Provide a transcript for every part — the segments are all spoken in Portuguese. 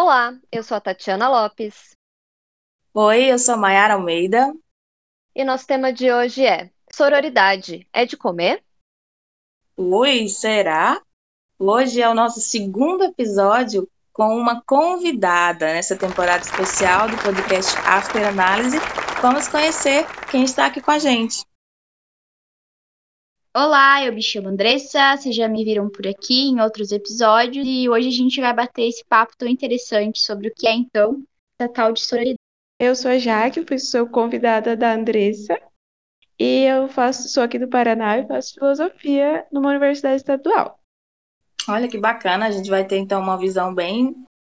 Olá, eu sou a Tatiana Lopes. Oi, eu sou Mayara Almeida. E nosso tema de hoje é Sororidade é de comer? Oi, será? Hoje é o nosso segundo episódio com uma convidada nessa temporada especial do podcast After Análise. Vamos conhecer quem está aqui com a gente. Olá, eu me chamo Andressa, vocês já me viram por aqui em outros episódios e hoje a gente vai bater esse papo tão interessante sobre o que é então a tal de sororidade. Eu sou a Jaque, sou convidada da Andressa e eu faço, sou aqui do Paraná e faço filosofia numa universidade estadual. Olha que bacana, a gente vai ter então uma visão bem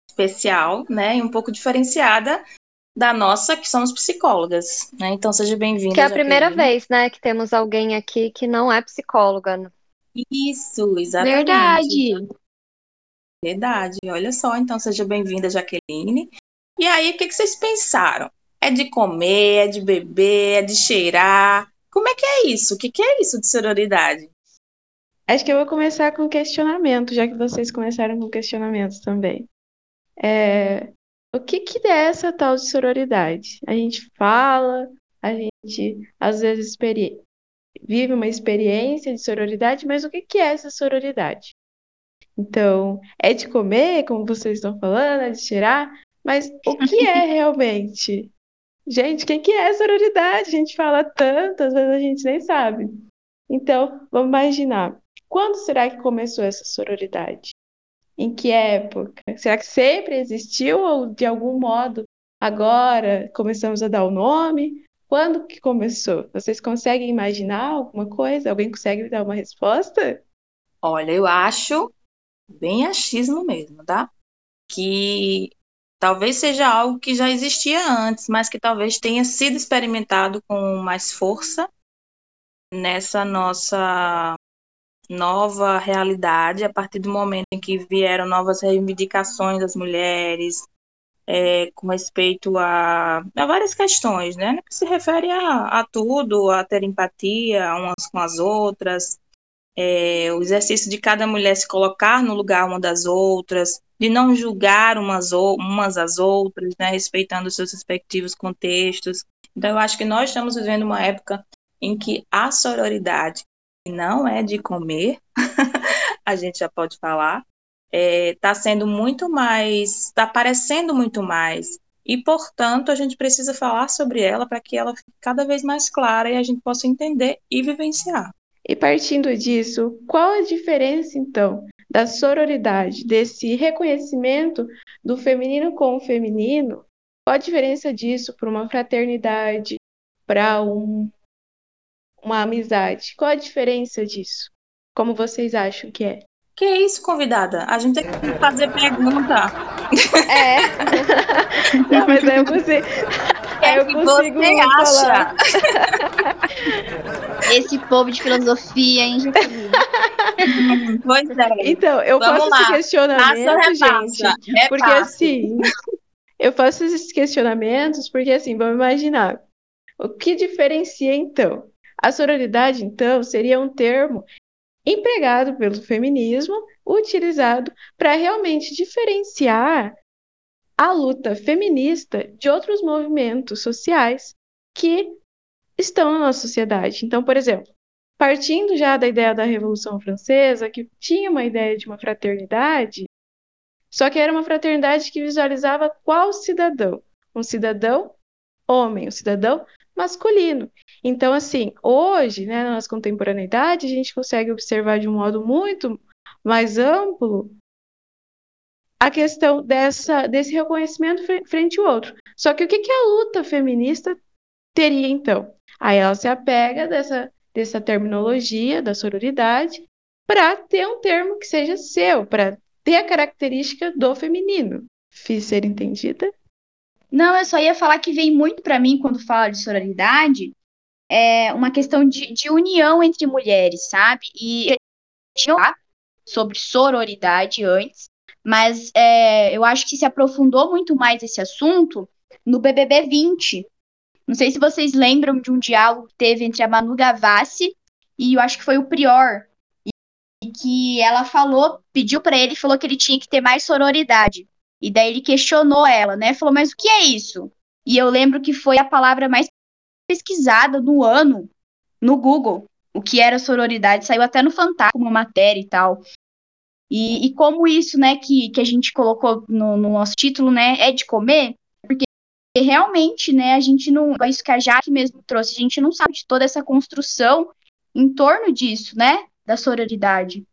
especial, né, e um pouco diferenciada da nossa, que somos psicólogas, né? Então seja bem-vinda. Que é a primeira vez, né, que temos alguém aqui que não é psicóloga. Isso, exatamente. Verdade. Verdade. Olha só, então seja bem-vinda, Jaqueline. E aí, o que, que vocês pensaram? É de comer, é de beber, é de cheirar? Como é que é isso? O que, que é isso de sororidade? Acho que eu vou começar com questionamento, já que vocês começaram com questionamentos também. É, o que, que é essa tal de sororidade? A gente fala, a gente às vezes vive uma experiência de sororidade, mas o que, que é essa sororidade? Então, é de comer, como vocês estão falando, é de cheirar, mas o que é realmente? Gente, o que, que é sororidade? A gente fala tanto, às vezes a gente nem sabe. Então, vamos imaginar. Quando será que começou essa sororidade? Em que época? Será que sempre existiu ou de algum modo agora começamos a dar o nome? Quando que começou? Vocês conseguem imaginar alguma coisa? Alguém consegue me dar uma resposta? Olha, eu acho bem achismo mesmo, tá? Que talvez seja algo que já existia antes, mas que talvez tenha sido experimentado com mais força nessa nossa nova realidade a partir do momento em que vieram novas reivindicações das mulheres é, com respeito a, a, várias questões, né? Que se refere a, a tudo, a ter empatia umas com as outras, é, o exercício de cada mulher se colocar no lugar uma das outras, de não julgar umas, umas às outras, né? Respeitando os seus respectivos contextos. Então, eu acho que nós estamos vivendo uma época em que a sororidade não é de comer, a gente já pode falar, está é, tá sendo muito mais, está aparecendo muito mais. E, portanto, a gente precisa falar sobre ela para que ela fique cada vez mais clara e a gente possa entender e vivenciar. E partindo disso, qual a diferença, então, da sororidade, desse reconhecimento do feminino com o feminino? Qual a diferença disso para uma fraternidade, para um uma amizade. Qual a diferença disso? Como vocês acham que é? Que isso, convidada? A gente tem que fazer pergunta. É. Não, mas aí eu consigo. Aí eu consigo você falar. acha? Esse povo de filosofia, hein, Pois é. Então, eu Vamos faço lá. esse questionamento, repassa, gente. repassa. Porque assim, eu faço esses questionamentos porque assim, vamos imaginar. O que diferencia então a sororidade, então, seria um termo empregado pelo feminismo, utilizado para realmente diferenciar a luta feminista de outros movimentos sociais que estão na nossa sociedade. Então, por exemplo, partindo já da ideia da Revolução Francesa, que tinha uma ideia de uma fraternidade, só que era uma fraternidade que visualizava qual cidadão? Um cidadão homem, um cidadão masculino. Então, assim, hoje, né, na nossa contemporaneidade, a gente consegue observar de um modo muito mais amplo a questão dessa, desse reconhecimento frente ao outro. Só que o que, que a luta feminista teria, então? Aí ela se apega dessa, dessa terminologia da sororidade para ter um termo que seja seu, para ter a característica do feminino. Fiz ser entendida? Não, eu só ia falar que vem muito para mim quando fala de sororidade, é uma questão de, de união entre mulheres, sabe? E tinha lá sobre sororidade antes, mas é, eu acho que se aprofundou muito mais esse assunto no BBB 20. Não sei se vocês lembram de um diálogo que teve entre a Manu Gavassi e eu acho que foi o Prior, e que ela falou, pediu para ele, falou que ele tinha que ter mais sororidade. E daí ele questionou ela, né? Falou, mas o que é isso? E eu lembro que foi a palavra mais pesquisada no ano no Google. O que era sororidade saiu até no Fantástico, uma matéria e tal. E, e, como isso, né, que, que a gente colocou no, no, nosso título, né, é de comer, porque realmente, né, a gente não, isso que a Jaque mesmo trouxe, a gente não sabe de toda essa construção em torno disso, né, da sororidade.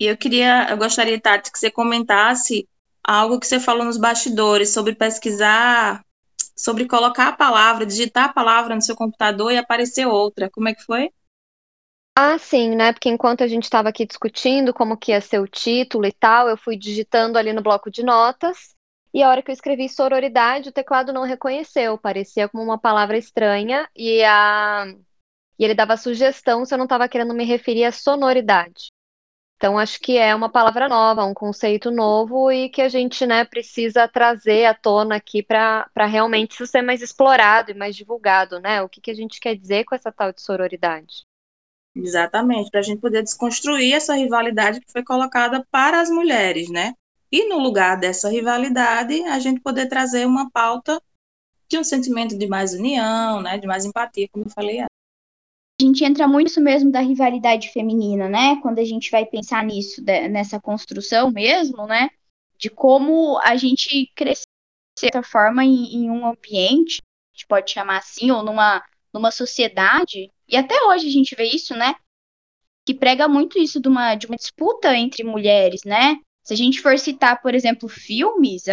Eu queria, eu gostaria, Tati, que você comentasse algo que você falou nos bastidores sobre pesquisar, sobre colocar a palavra, digitar a palavra no seu computador e aparecer outra. Como é que foi? Ah, sim, né? Porque enquanto a gente estava aqui discutindo como que ia ser o título e tal, eu fui digitando ali no bloco de notas, e a hora que eu escrevi sororidade, o teclado não reconheceu, parecia como uma palavra estranha, e, a... e ele dava sugestão se eu não estava querendo me referir à sonoridade. Então, acho que é uma palavra nova, um conceito novo e que a gente né, precisa trazer à tona aqui para realmente isso ser mais explorado e mais divulgado, né? O que, que a gente quer dizer com essa tal de sororidade? Exatamente, para a gente poder desconstruir essa rivalidade que foi colocada para as mulheres, né? E no lugar dessa rivalidade, a gente poder trazer uma pauta de um sentimento de mais união, né? De mais empatia, como eu falei. A gente entra muito isso mesmo da rivalidade feminina, né? Quando a gente vai pensar nisso, nessa construção mesmo, né? De como a gente crescer de certa forma em, em um ambiente, a gente pode chamar assim, ou numa, numa sociedade e até hoje a gente vê isso, né? Que prega muito isso de uma, de uma disputa entre mulheres, né? Se a gente for citar, por exemplo, filmes,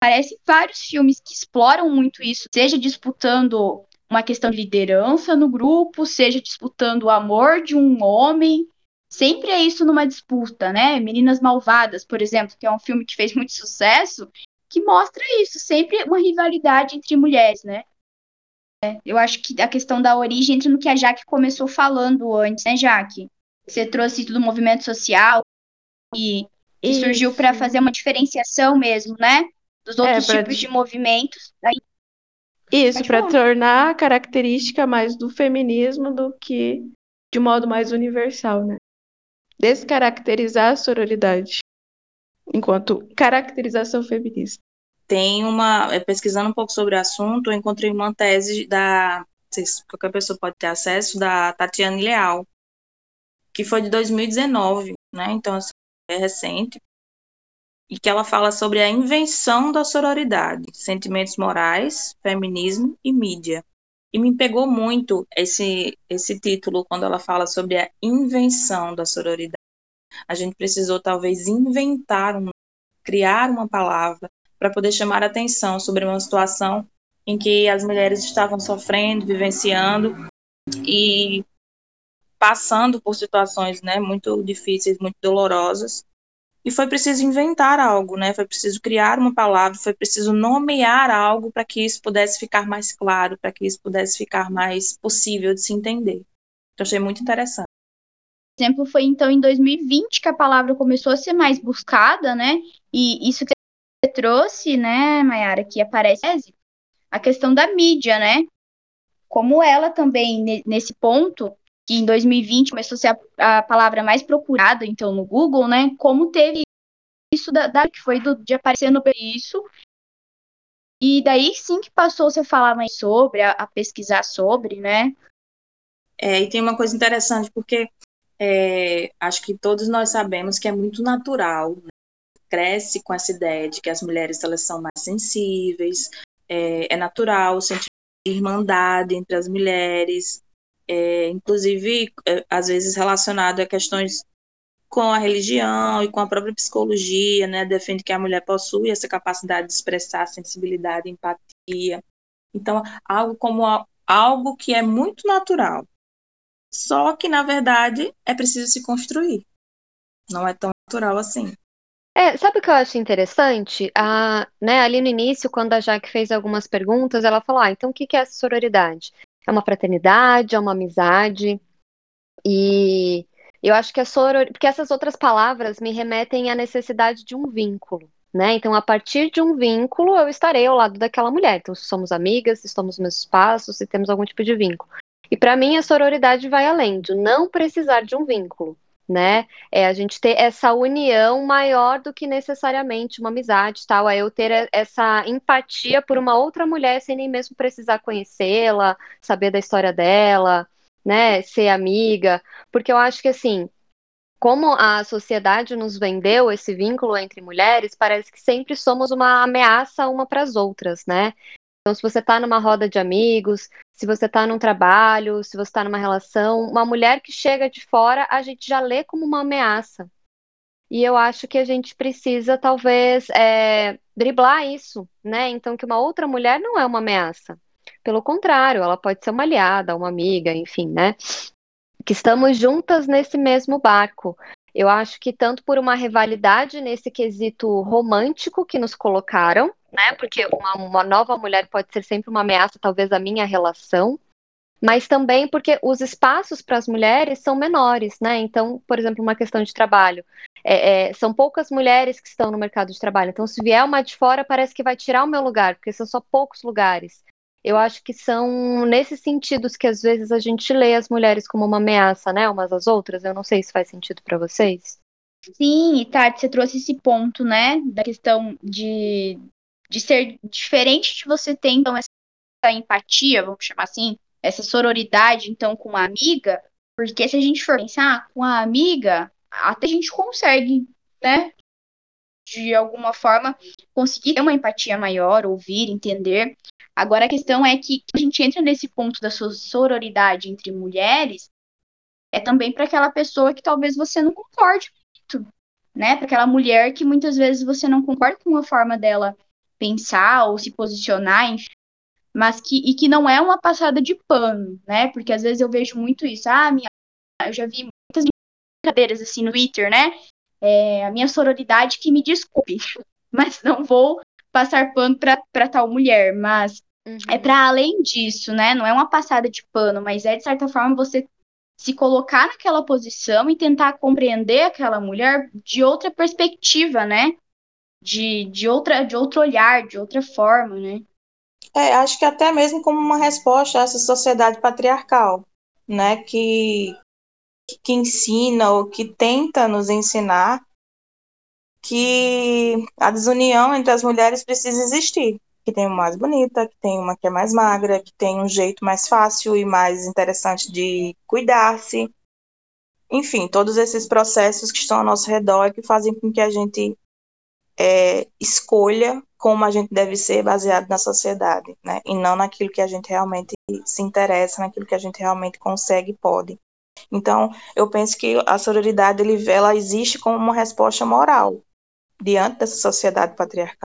aparecem vários filmes que exploram muito isso, seja disputando uma questão de liderança no grupo, seja disputando o amor de um homem. Sempre é isso numa disputa, né? Meninas Malvadas, por exemplo, que é um filme que fez muito sucesso, que mostra isso, sempre uma rivalidade entre mulheres, né? Eu acho que a questão da origem entra no que a Jaque começou falando antes, né, Jaque? Você trouxe tudo movimento social e que surgiu para fazer uma diferenciação mesmo, né? Dos outros é, tipos de movimentos. Aí... Isso, para tornar a característica mais do feminismo do que de modo mais universal, né? Descaracterizar a sororidade enquanto caracterização feminista tem uma, é, pesquisando um pouco sobre o assunto, eu encontrei uma tese da, se qualquer pessoa pode ter acesso, da Tatiane Leal, que foi de 2019, né? Então, assim, é recente, e que ela fala sobre a invenção da sororidade, sentimentos morais, feminismo e mídia. E me pegou muito esse, esse título quando ela fala sobre a invenção da sororidade. A gente precisou talvez inventar, um, criar uma palavra para poder chamar a atenção sobre uma situação em que as mulheres estavam sofrendo, vivenciando e passando por situações né, muito difíceis, muito dolorosas. E foi preciso inventar algo, né? Foi preciso criar uma palavra, foi preciso nomear algo para que isso pudesse ficar mais claro, para que isso pudesse ficar mais possível de se entender. Eu achei muito interessante. exemplo foi então em 2020 que a palavra começou a ser mais buscada, né? E isso que trouxe, né, Mayara, que aparece a questão da mídia, né? Como ela também, nesse ponto, que em 2020 começou a ser a, a palavra mais procurada, então, no Google, né? Como teve isso da, da que foi do, de aparecer no isso. E daí sim que passou-se a falar mais sobre, a, a, pesquisar sobre, né? É, e tem uma coisa interessante, porque é, acho que todos nós sabemos que é muito natural né? cresce com essa ideia de que as mulheres elas são mais sensíveis, é, é natural sentir irmandade entre as mulheres, é, inclusive é, às vezes relacionado a questões com a religião e com a própria psicologia, né, defende que a mulher possui essa capacidade de expressar sensibilidade, empatia. Então, algo como a, algo que é muito natural. Só que, na verdade, é preciso se construir. Não é tão natural assim. É, sabe o que eu acho interessante? A, né, ali no início, quando a Jaque fez algumas perguntas, ela falou: ah, então o que é essa sororidade? É uma fraternidade, é uma amizade? E eu acho que a sororidade. Porque essas outras palavras me remetem à necessidade de um vínculo. Né? Então, a partir de um vínculo, eu estarei ao lado daquela mulher. Então, se somos amigas, se estamos no mesmo espaço, se temos algum tipo de vínculo. E para mim, a sororidade vai além de não precisar de um vínculo. né? É a gente ter essa união maior do que necessariamente uma amizade, tal. É eu ter essa empatia por uma outra mulher sem nem mesmo precisar conhecê-la, saber da história dela, né? Ser amiga, porque eu acho que assim, como a sociedade nos vendeu esse vínculo entre mulheres, parece que sempre somos uma ameaça uma para as outras, né? Então, se você está numa roda de amigos, se você está num trabalho, se você está numa relação, uma mulher que chega de fora, a gente já lê como uma ameaça. E eu acho que a gente precisa, talvez, é, driblar isso, né? Então, que uma outra mulher não é uma ameaça. Pelo contrário, ela pode ser uma aliada, uma amiga, enfim, né? Que estamos juntas nesse mesmo barco. Eu acho que tanto por uma rivalidade nesse quesito romântico que nos colocaram, né? Porque uma, uma nova mulher pode ser sempre uma ameaça, talvez, à minha relação, mas também porque os espaços para as mulheres são menores, né? Então, por exemplo, uma questão de trabalho. É, é, são poucas mulheres que estão no mercado de trabalho. Então, se vier uma de fora, parece que vai tirar o meu lugar, porque são só poucos lugares. Eu acho que são nesses sentidos que às vezes a gente lê as mulheres como uma ameaça, né, umas às outras. Eu não sei se faz sentido para vocês. Sim, e Tati, você trouxe esse ponto, né, da questão de, de ser diferente de você ter, então, essa empatia, vamos chamar assim, essa sororidade, então, com uma amiga, porque se a gente for pensar, com a amiga, até a gente consegue, né, de alguma forma, conseguir ter uma empatia maior, ouvir, entender. Agora a questão é que a gente entra nesse ponto da sororidade entre mulheres é também para aquela pessoa que talvez você não concorde muito, né? Para aquela mulher que muitas vezes você não concorda com a forma dela pensar ou se posicionar, enfim, mas que e que não é uma passada de pano, né? Porque às vezes eu vejo muito isso, ah, minha, eu já vi muitas brincadeiras assim no Twitter, né? É, a minha sororidade que me desculpe, mas não vou passar pano para tal mulher, mas uhum. é para além disso, né? Não é uma passada de pano, mas é de certa forma você se colocar naquela posição e tentar compreender aquela mulher de outra perspectiva, né? De, de, outra, de outro olhar, de outra forma, né? É, acho que até mesmo como uma resposta a essa sociedade patriarcal, né? Que, que ensina ou que tenta nos ensinar que a desunião entre as mulheres precisa existir. Que tem uma mais bonita, que tem uma que é mais magra, que tem um jeito mais fácil e mais interessante de cuidar-se. Enfim, todos esses processos que estão ao nosso redor e que fazem com que a gente é, escolha como a gente deve ser baseado na sociedade, né? E não naquilo que a gente realmente se interessa, naquilo que a gente realmente consegue e pode. Então, eu penso que a sororidade ela existe como uma resposta moral diante dessa sociedade patriarcal.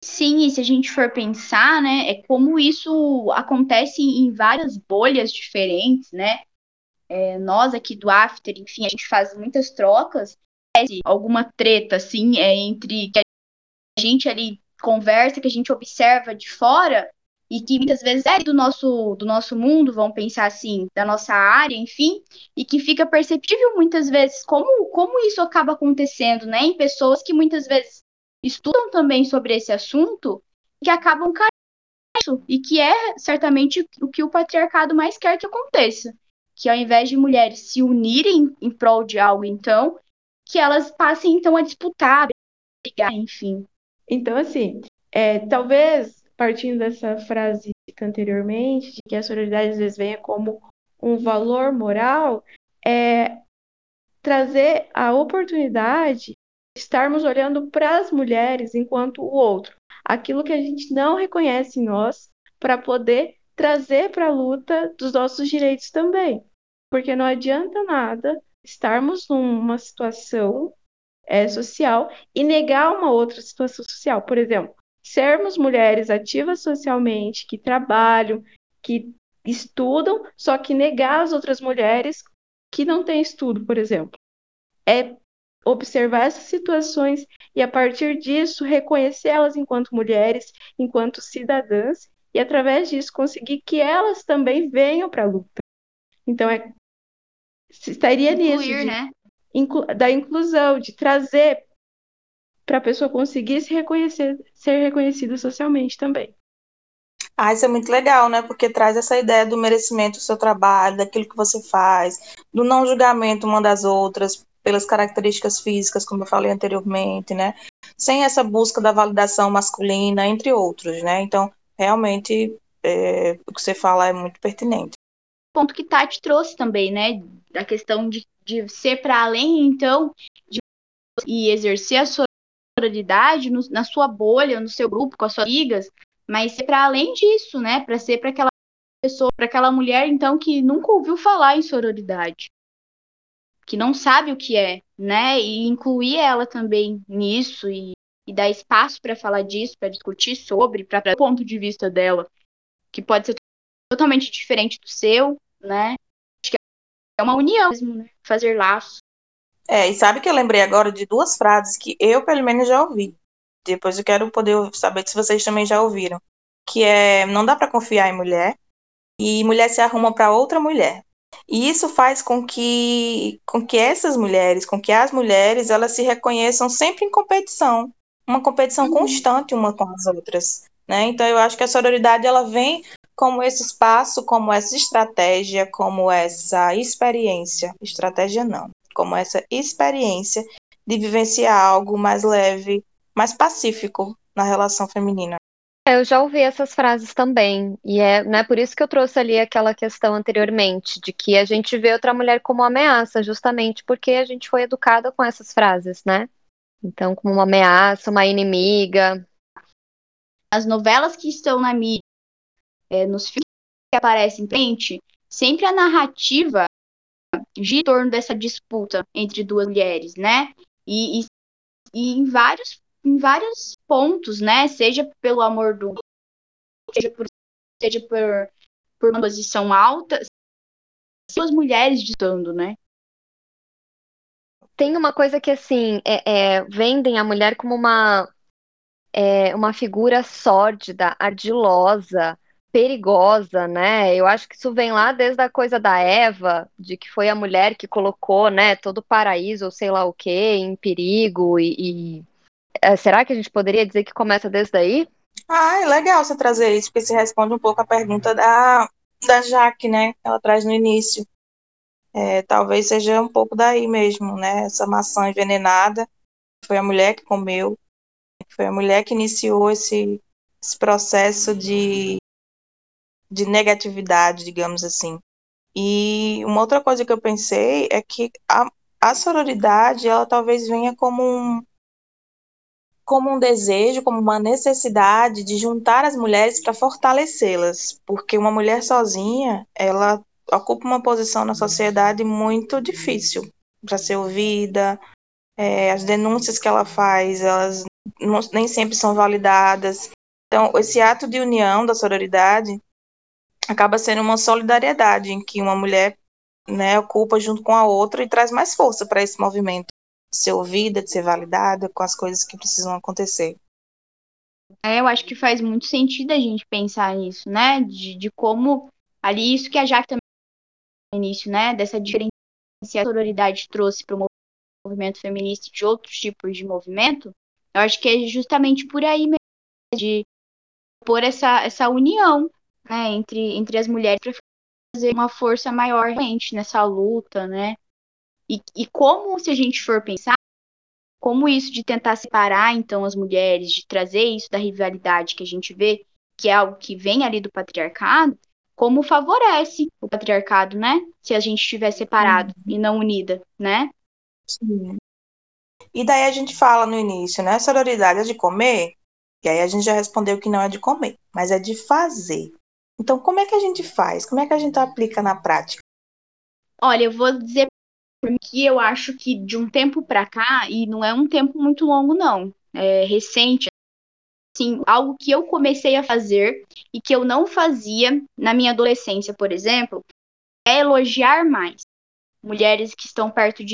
Sim, e se a gente for pensar, né, é como isso acontece em várias bolhas diferentes, né? É, nós aqui do After, enfim, a gente faz muitas trocas, alguma treta, assim, é, entre que a gente ali conversa, que a gente observa de fora, e que muitas vezes é do nosso, do nosso mundo, vamos pensar assim, da nossa área, enfim, e que fica perceptível muitas vezes como, como isso acaba acontecendo, né, em pessoas que muitas vezes estudam também sobre esse assunto, que acabam caindo e que é certamente o que o patriarcado mais quer que aconteça, que ao invés de mulheres se unirem em prol de algo, então, que elas passem então a disputar, brigar, enfim. Então, assim, é, talvez partindo dessa frase anteriormente, de que a sororidade às vezes venha como um valor moral, é trazer a oportunidade de estarmos olhando para as mulheres enquanto o outro, aquilo que a gente não reconhece em nós, para poder trazer para a luta dos nossos direitos também. Porque não adianta nada estarmos numa situação é, social e negar uma outra situação social. Por exemplo, sermos mulheres ativas socialmente, que trabalham, que estudam, só que negar as outras mulheres que não têm estudo, por exemplo. É observar essas situações e, a partir disso, reconhecê-las enquanto mulheres, enquanto cidadãs, e, através disso, conseguir que elas também venham para a luta. Então, é, estaria Incluir, nisso, de, né? inclu, da inclusão, de trazer para a pessoa conseguir se reconhecer, ser reconhecida socialmente também. Ah, isso é muito legal, né? Porque traz essa ideia do merecimento do seu trabalho, daquilo que você faz, do não julgamento uma das outras, pelas características físicas, como eu falei anteriormente, né? Sem essa busca da validação masculina, entre outros, né? Então, realmente, é, o que você fala é muito pertinente. Ponto que Tati trouxe também, né? Da questão de, de ser para além, então, de, e exercer a sua sororidade no, na sua bolha, no seu grupo, com as suas amigas, mas ser para além disso, né? Para ser para aquela pessoa, para aquela mulher, então, que nunca ouviu falar em sororidade que não sabe o que é, né? E incluir ela também nisso e, e dar espaço para falar disso, para discutir sobre, para o ponto de vista dela, que pode ser totalmente diferente do seu, né? Acho que é uma união mesmo, né? Fazer laços. É, e sabe que eu lembrei agora de duas frases que eu, pelo menos, já ouvi. Depois eu quero poder saber se vocês também já ouviram. Que é, não dá para confiar em mulher, e mulher se arruma para outra mulher. E isso faz com que, com que essas mulheres, com que as mulheres, elas se reconheçam sempre em competição, uma competição uhum. constante uma com as outras, né? Então eu acho que a sororidade ela vem como esse espaço, como essa estratégia, como essa experiência, estratégia não, como essa experiência de vivenciar algo mais leve, mais pacífico na relação feminina. É, eu já ouvi essas frases também, e é né, por isso que eu trouxe ali aquela questão anteriormente, de que a gente vê outra mulher como ameaça, justamente porque a gente foi educada com essas frases, né? Então, como uma ameaça, uma inimiga. As novelas que estão na mídia, é, nos filmes que aparecem em frente, sempre a narrativa gira em torno dessa disputa entre duas mulheres, né? E, e, e em vários em vários pontos, né? Seja pelo amor do seja por seja por, por uma posição alta, as mulheres ditando, né? Tem uma coisa que assim é, é, vendem a mulher como uma é, uma figura sórdida, ardilosa, perigosa, né? Eu acho que isso vem lá desde a coisa da Eva, de que foi a mulher que colocou, né, todo o paraíso, ou sei lá o que, em perigo e, e é, será que a gente poderia dizer que começa desde aí? Ah, é legal você trazer isso, porque se responde um pouco a pergunta da, da Jaque, né? Ela traz no início. É, talvez seja um pouco daí mesmo, né? Essa maçã envenenada. Foi a mulher que comeu, foi a mulher que iniciou esse, esse processo de, de negatividade, digamos assim. E uma outra coisa que eu pensei é que a, a sororidade, ela talvez venha como um, como um desejo, como uma necessidade de juntar as mulheres para fortalecê-las, porque uma mulher sozinha, ela ocupa uma posição na sociedade muito difícil para ser ouvida, é, as denúncias que ela faz, elas não, nem sempre são validadas. Então, esse ato de união da sororidade acaba sendo uma solidariedade em que uma mulher né, ocupa junto com a outra e traz mais força para esse movimento de ser ouvida, de ser validada com as coisas que precisam acontecer. É, eu acho que faz muito sentido a gente pensar nisso, né? De, de como ali isso que a Jaque também no início, né? Dessa diferença que a sororidade trouxe para o movimento feminista de outros tipos de movimento. Eu acho que é justamente por aí mesmo, de pôr essa, essa união né, entre, entre as mulheres para fazer uma força maior realmente nessa luta, né? E, e como, se a gente for pensar, como isso de tentar separar, então, as mulheres, de trazer isso da rivalidade que a gente vê, que é algo que vem ali do patriarcado, como favorece o patriarcado, né? Se a gente estiver separado uhum. e não unida, né? Sim. E daí a gente fala no início, né? Sororidade é de comer, e aí a gente já respondeu que não é de comer, mas é de fazer. Então, como é que a gente faz? Como é que a gente aplica na prática? Olha, eu vou dizer que eu acho que de um tempo para cá, e não é um tempo muito longo, não, é recente, assim, algo que eu comecei a fazer e que eu não fazia na minha adolescência, por exemplo, é elogiar mais mulheres que estão perto de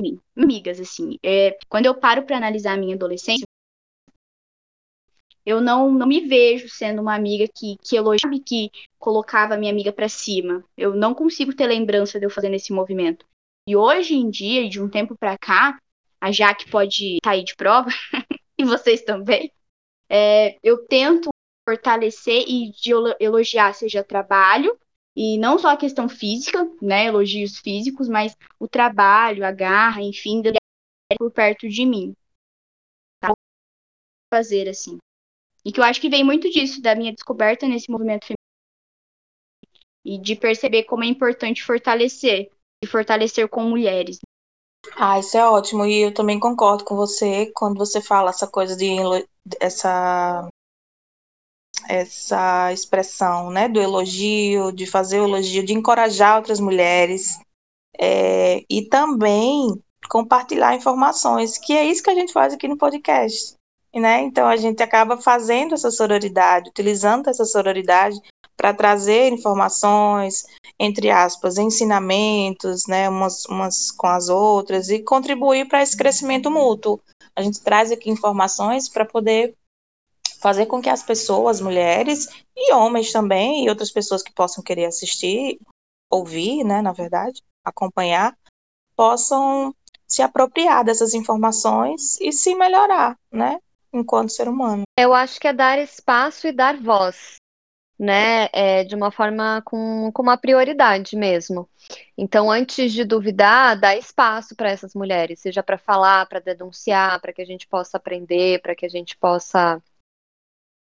mim, amigas, assim. É, quando eu paro para analisar a minha adolescência, eu não, não me vejo sendo uma amiga que, que elogiava, que colocava a minha amiga para cima. Eu não consigo ter lembrança de eu fazendo esse movimento. E hoje em dia, de um tempo para cá, a Jaque pode estar tá de prova, e vocês também, é, eu tento fortalecer e elogiar, seja trabalho, E não só a questão física, né, elogios físicos, mas o trabalho, a garra, enfim, por perto de mim. Tá? Fazer assim. E que eu acho que vem muito disso, da minha descoberta nesse movimento feminino. E de perceber como é importante fortalecer, e fortalecer com mulheres. Ah, isso é ótimo. E eu também concordo com você quando você fala essa coisa de essa essa expressão, né, do elogio, de fazer o elogio, de encorajar outras mulheres é, e também compartilhar informações, que é isso que a gente faz aqui no podcast, né? Então a gente acaba fazendo essa sororidade, utilizando essa sororidade para trazer informações, entre aspas, ensinamentos, né, umas, umas com as outras e contribuir para esse crescimento mútuo. A gente traz aqui informações para poder fazer com que as pessoas, mulheres e homens também, e outras pessoas que possam querer assistir, ouvir, né, na verdade, acompanhar, possam se apropriar dessas informações e se melhorar, né, enquanto ser humano. Eu acho que é dar espaço e dar voz, né, é, de uma forma com, com uma prioridade mesmo. Então, antes de duvidar, dá espaço para essas mulheres, seja para falar, para denunciar, para que a gente possa aprender, para que a gente possa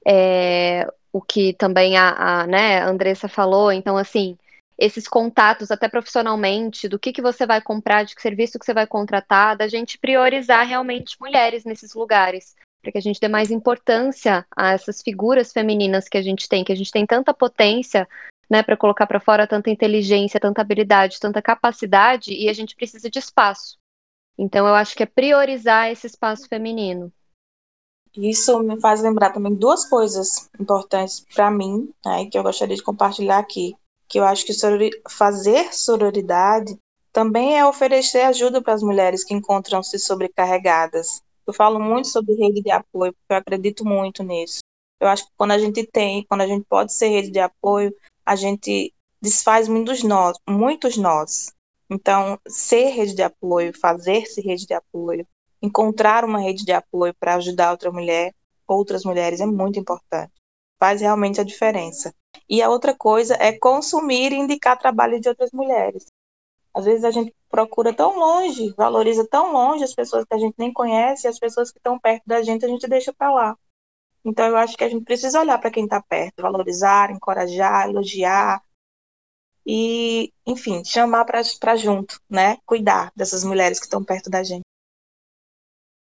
é, o que também a, a, né, a Andressa falou, então assim, esses contatos até profissionalmente, do que, que você vai comprar, de que serviço que você vai contratar, da gente priorizar realmente mulheres nesses lugares, para que a gente dê mais importância a essas figuras femininas que a gente tem, que a gente tem tanta potência, né, para colocar para fora tanta inteligência, tanta habilidade, tanta capacidade, e a gente precisa de espaço. Então eu acho que é priorizar esse espaço feminino. Isso me faz lembrar também duas coisas importantes para mim, né, que eu gostaria de compartilhar aqui. Que eu acho que fazer sororidade também é oferecer ajuda para as mulheres que encontram-se sobrecarregadas. Eu falo muito sobre rede de apoio, porque eu acredito muito nisso. Eu acho que quando a gente tem, quando a gente pode ser rede de apoio, a gente desfaz muitos nós, muitos nós. Então, ser rede de apoio, fazer-se rede de apoio, encontrar uma rede de apoio para ajudar outra mulher, outras mulheres é muito importante. Faz realmente a diferença. E a outra coisa é consumir e indicar trabalho de outras mulheres. Às vezes a gente procura tão longe, valoriza tão longe as pessoas que a gente nem conhece, as pessoas que estão perto da gente a gente deixa para lá. Então eu acho que a gente precisa olhar para quem está perto, valorizar, encorajar, elogiar e, enfim, chamar para junto, né? Cuidar dessas mulheres que estão perto da gente.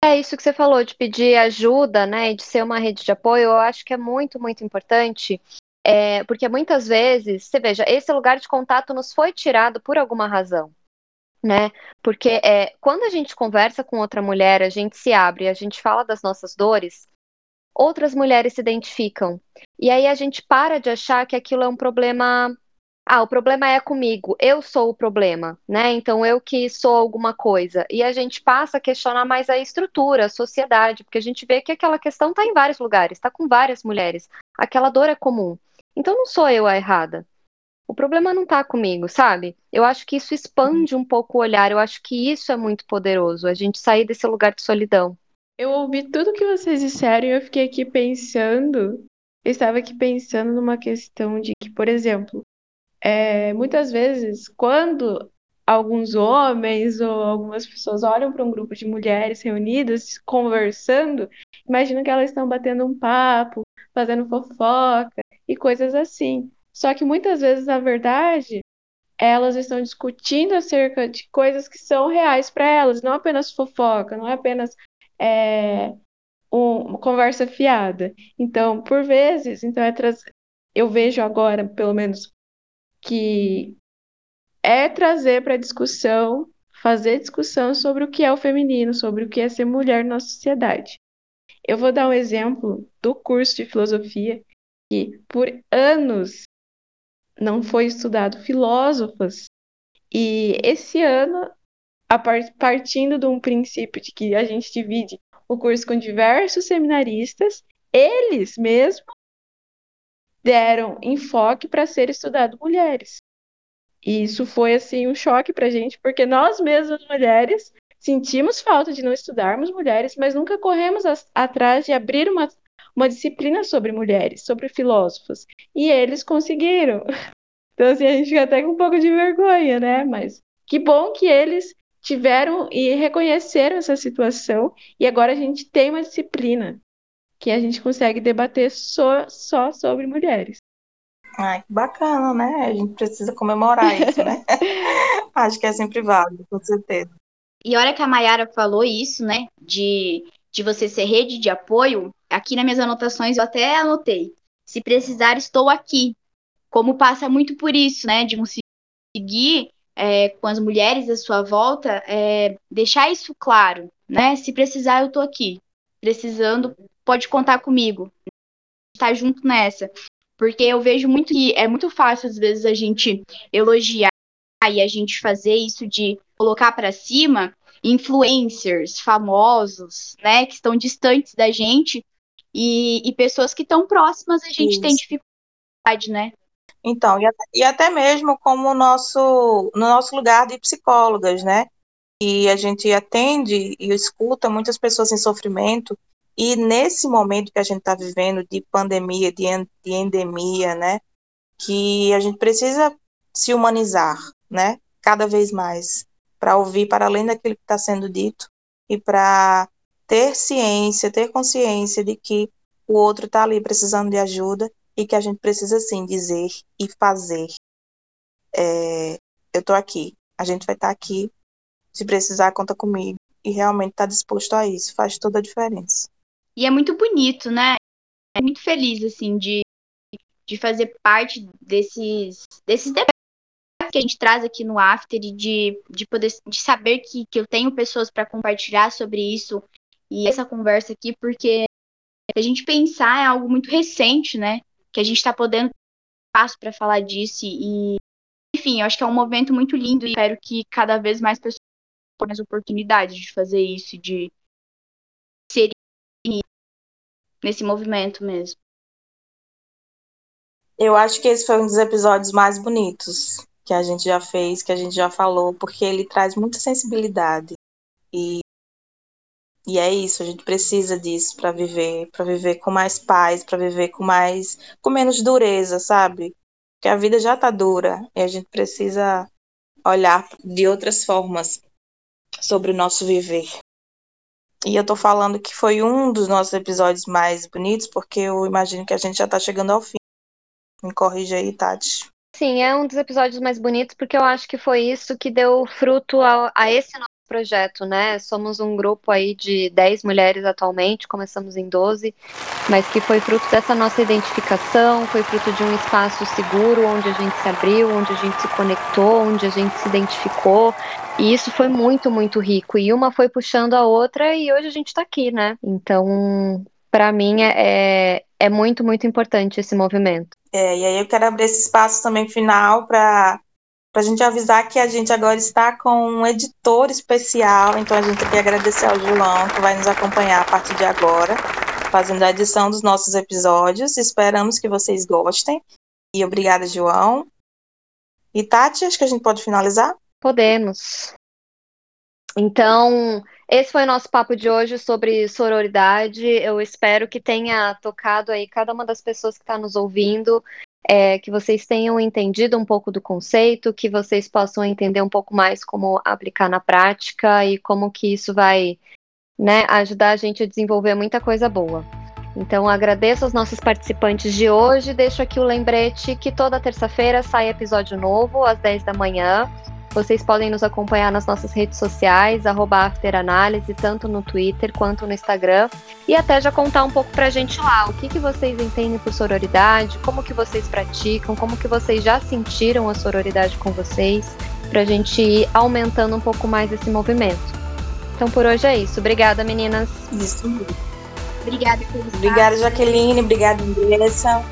É isso que você falou, de pedir ajuda, né, de ser uma rede de apoio, eu acho que é muito, muito importante, é, porque muitas vezes, você veja, esse lugar de contato nos foi tirado por alguma razão, né, porque é, quando a gente conversa com outra mulher, a gente se abre, a gente fala das nossas dores, outras mulheres se identificam, e aí a gente para de achar que aquilo é um problema ah, o problema é comigo, eu sou o problema, né? Então eu que sou alguma coisa. E a gente passa a questionar mais a estrutura, a sociedade, porque a gente vê que aquela questão está em vários lugares, está com várias mulheres. Aquela dor é comum. Então não sou eu a errada. O problema não está comigo, sabe? Eu acho que isso expande um pouco o olhar, eu acho que isso é muito poderoso, a gente sair desse lugar de solidão. Eu ouvi tudo que vocês disseram e eu fiquei aqui pensando, eu estava aqui pensando numa questão de que, por exemplo, é, muitas vezes, quando alguns homens ou algumas pessoas olham para um grupo de mulheres reunidas, conversando, imaginam que elas estão batendo um papo, fazendo fofoca e coisas assim. Só que muitas vezes, na verdade, elas estão discutindo acerca de coisas que são reais para elas, não apenas fofoca, não é apenas é, um, uma conversa fiada. Então, por vezes, então é eu vejo agora, pelo menos que é trazer para discussão, fazer discussão sobre o que é o feminino, sobre o que é ser mulher na sociedade. Eu vou dar um exemplo do curso de filosofia que por anos não foi estudado filósofos e esse ano, a partindo de um princípio de que a gente divide o curso com diversos seminaristas, eles mesmos deram enfoque para ser estudado mulheres. E isso foi assim um choque para a gente, porque nós mesmas mulheres sentimos falta de não estudarmos mulheres, mas nunca corremos atrás de abrir uma, uma disciplina sobre mulheres, sobre filósofos. E eles conseguiram. Então, assim, a gente fica até com um pouco de vergonha, né? Mas que bom que eles tiveram e reconheceram essa situação e agora a gente tem uma disciplina que a gente consegue debater só, só sobre mulheres. Ai, que bacana, né? A gente precisa comemorar isso, né? Acho que é sempre válido, com certeza. E olha que a Mayara falou isso, né? De, de você ser rede de apoio. Aqui nas minhas anotações eu até anotei. Se precisar, estou aqui. Como passa muito por isso, né? De conseguir é, com as mulheres à sua volta, é, deixar isso claro, né? Se precisar, eu tô aqui. Precisando, pode contar comigo. Estar tá junto nessa. Porque eu vejo muito que é muito fácil, às vezes, a gente elogiar e a gente fazer isso de colocar para cima influencers famosos, né, que estão distantes da gente e, e pessoas que estão próximas a gente isso. tem dificuldade, né? Então, e, e até mesmo como nosso, no nosso lugar de psicólogas, né? E a gente atende e escuta muitas pessoas em sofrimento, e nesse momento que a gente está vivendo de pandemia, de, de endemia, né? Que a gente precisa se humanizar, né? Cada vez mais, para ouvir para além daquilo que está sendo dito e para ter ciência, ter consciência de que o outro está ali precisando de ajuda e que a gente precisa sim dizer e fazer. É, eu estou aqui, a gente vai estar tá aqui, se precisar, conta comigo. E realmente estar tá disposto a isso, faz toda a diferença. E é muito bonito, né? É muito feliz, assim, de, de fazer parte desses, desses debates que a gente traz aqui no After e de, de poder de saber que, que eu tenho pessoas para compartilhar sobre isso e essa conversa aqui, porque a gente pensar é algo muito recente, né? que a gente está podendo espaço para falar disso e enfim, eu acho que é um movimento muito lindo e espero que cada vez mais pessoas tenham mais oportunidade de fazer isso, de ser nesse movimento mesmo. Eu acho que esse foi um dos episódios mais bonitos que a gente já fez, que a gente já falou, porque ele traz muita sensibilidade. E e é isso, a gente precisa disso para viver, para viver com mais paz, para viver com mais com menos dureza, sabe? Porque a vida já tá dura e a gente precisa olhar de outras formas sobre o nosso viver. E eu tô falando que foi um dos nossos episódios mais bonitos, porque eu imagino que a gente já tá chegando ao fim. Me corrija aí, Tati. Sim, é um dos episódios mais bonitos, porque eu acho que foi isso que deu fruto a, a esse nosso projeto, né? Somos um grupo aí de 10 mulheres atualmente, começamos em 12, mas que foi fruto dessa nossa identificação, foi fruto de um espaço seguro onde a gente se abriu, onde a gente se conectou, onde a gente se identificou. E isso foi muito, muito rico. E uma foi puxando a outra e hoje a gente está aqui, né? Então, para mim é, é, é muito, muito importante esse movimento. É, e aí eu quero abrir esse espaço também final para para a gente avisar que a gente agora está com um editor especial, então a gente quer agradecer ao João, que vai nos acompanhar a partir de agora, fazendo a edição dos nossos episódios. Esperamos que vocês gostem. E obrigada, João. E Tati, acho que a gente pode finalizar? Podemos. Então, esse foi o nosso papo de hoje sobre sororidade. Eu espero que tenha tocado aí cada uma das pessoas que está nos ouvindo é, que vocês tenham entendido um pouco do conceito, que vocês possam entender um pouco mais como aplicar na prática e como que isso vai né, ajudar a gente a desenvolver muita coisa boa. Então agradeço aos nossos participantes de hoje, deixo aqui o lembrete que toda terça-feira sai episódio novo às 10 da manhã. Vocês podem nos acompanhar nas nossas redes sociais, afteranálise, tanto no Twitter quanto no Instagram. E até já contar um pouco pra gente lá, o que, que vocês entendem por sororidade, como que vocês praticam, como que vocês já sentiram a sororidade com vocês, pra gente ir aumentando um pouco mais esse movimento. Então por hoje é isso. Obrigada, meninas. Isso. Obrigada. Obrigada, Jaqueline. Obrigada, Andressa.